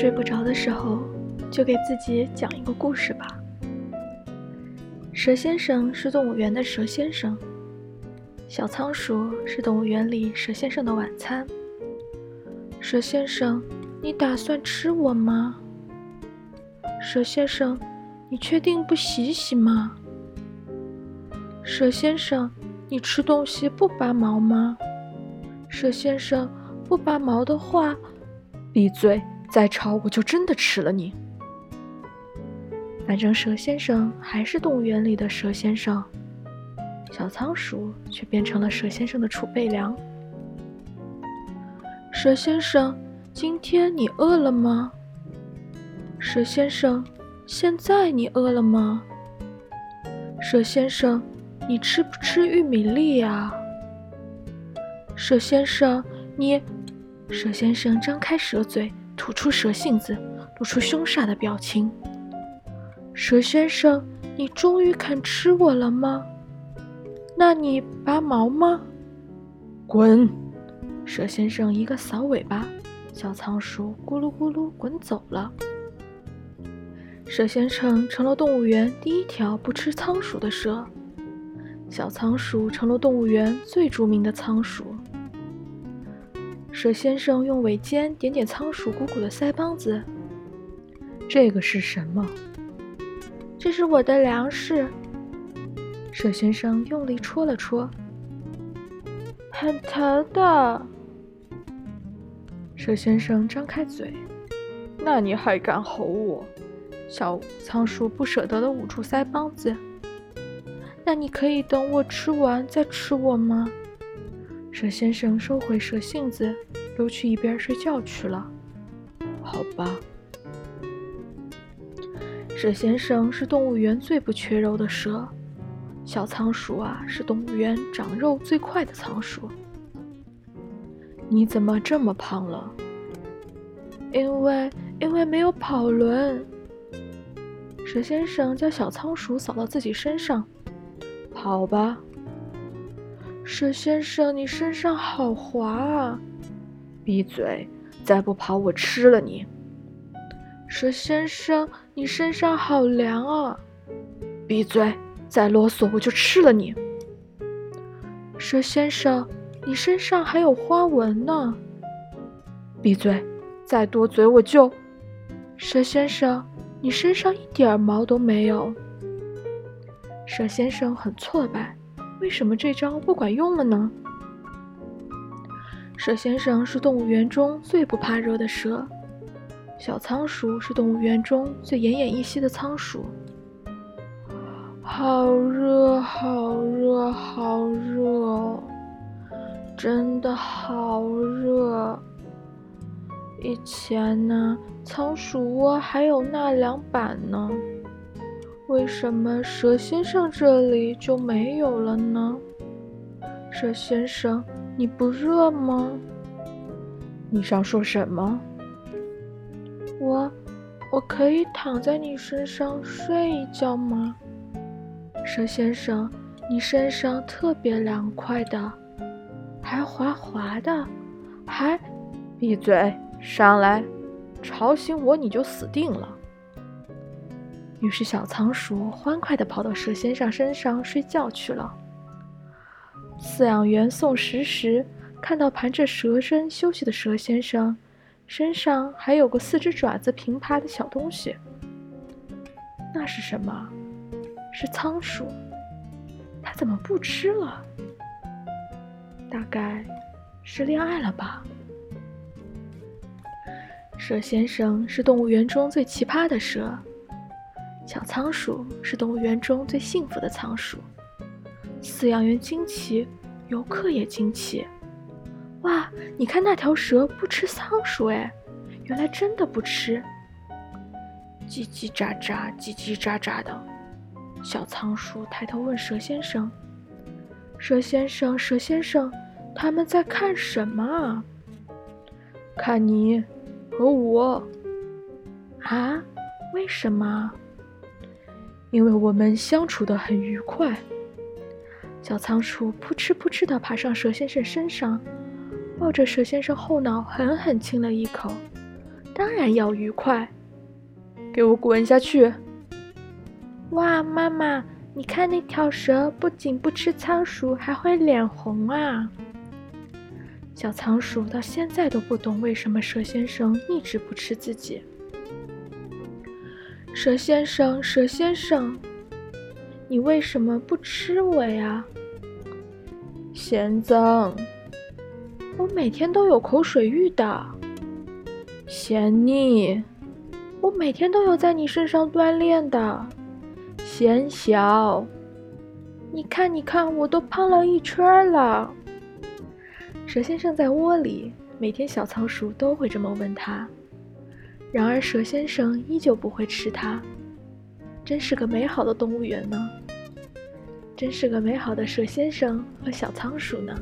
睡不着的时候，就给自己讲一个故事吧。蛇先生是动物园的蛇先生，小仓鼠是动物园里蛇先生的晚餐。蛇先生，你打算吃我吗？蛇先生，你确定不洗洗吗？蛇先生，你吃东西不拔毛吗？蛇先生，不拔毛的话，闭嘴！再吵我就真的吃了你。反正蛇先生还是动物园里的蛇先生，小仓鼠却变成了蛇先生的储备粮。蛇先生，今天你饿了吗？蛇先生，现在你饿了吗？蛇先生，你吃不吃玉米粒呀？蛇先生，你……蛇先生张开蛇嘴。吐出蛇信子，露出凶煞的表情。蛇先生，你终于肯吃我了吗？那你拔毛吗？滚！蛇先生一个扫尾巴，小仓鼠咕噜咕噜滚走了。蛇先生成了动物园第一条不吃仓鼠的蛇，小仓鼠成了动物园最著名的仓鼠。蛇先生用尾尖点点仓鼠鼓鼓的腮帮子。这个是什么？这是我的粮食。蛇先生用力戳了戳，很疼的。蛇先生张开嘴，那你还敢吼我？小仓鼠不舍得的捂住腮帮子。那你可以等我吃完再吃我吗？蛇先生收回蛇性子，溜去一边睡觉去了。好吧。蛇先生是动物园最不缺肉的蛇，小仓鼠啊是动物园长肉最快的仓鼠。你怎么这么胖了？因为因为没有跑轮。蛇先生将小仓鼠扫到自己身上，跑吧。蛇先生，你身上好滑啊！闭嘴！再不跑，我吃了你。蛇先生，你身上好凉啊！闭嘴！再啰嗦，我就吃了你。蛇先生，你身上还有花纹呢！闭嘴！再多嘴，我就……蛇先生，你身上一点毛都没有。蛇先生很挫败。为什么这招不管用了呢？蛇先生是动物园中最不怕热的蛇，小仓鼠是动物园中最奄奄一息的仓鼠。好热，好热，好热哦，真的好热！以前呢，仓鼠窝还有纳凉板呢。为什么蛇先生这里就没有了呢？蛇先生，你不热吗？你想说什么？我，我可以躺在你身上睡一觉吗？蛇先生，你身上特别凉快的，还滑滑的，还……闭嘴！上来，吵醒我你就死定了。于是，小仓鼠欢快地跑到蛇先生身上睡觉去了。饲养员送食时，看到盘着蛇身休息的蛇先生，身上还有个四只爪子平爬的小东西。那是什么？是仓鼠。它怎么不吃了？大概是恋爱了吧。蛇先生是动物园中最奇葩的蛇。小仓鼠是动物园中最幸福的仓鼠，饲养员惊奇，游客也惊奇。哇，你看那条蛇不吃仓鼠哎，原来真的不吃。叽叽喳喳，叽叽喳喳的。小仓鼠抬头问蛇先生：“蛇先生，蛇先生，他们在看什么啊？”“看你和我。”“啊？为什么？”因为我们相处的很愉快，小仓鼠扑哧扑哧地爬上蛇先生身上，抱着蛇先生后脑狠狠亲了一口，当然要愉快。给我滚下去！哇，妈妈，你看那条蛇不仅不吃仓鼠，还会脸红啊！小仓鼠到现在都不懂为什么蛇先生一直不吃自己。蛇先生，蛇先生，你为什么不吃我呀？嫌脏。我每天都有口水浴的。嫌腻。我每天都有在你身上锻炼的。嫌小。你看，你看，我都胖了一圈了。蛇先生在窝里，每天小仓鼠都会这么问他。然而蛇先生依旧不会吃它，真是个美好的动物园呢。真是个美好的蛇先生和小仓鼠呢。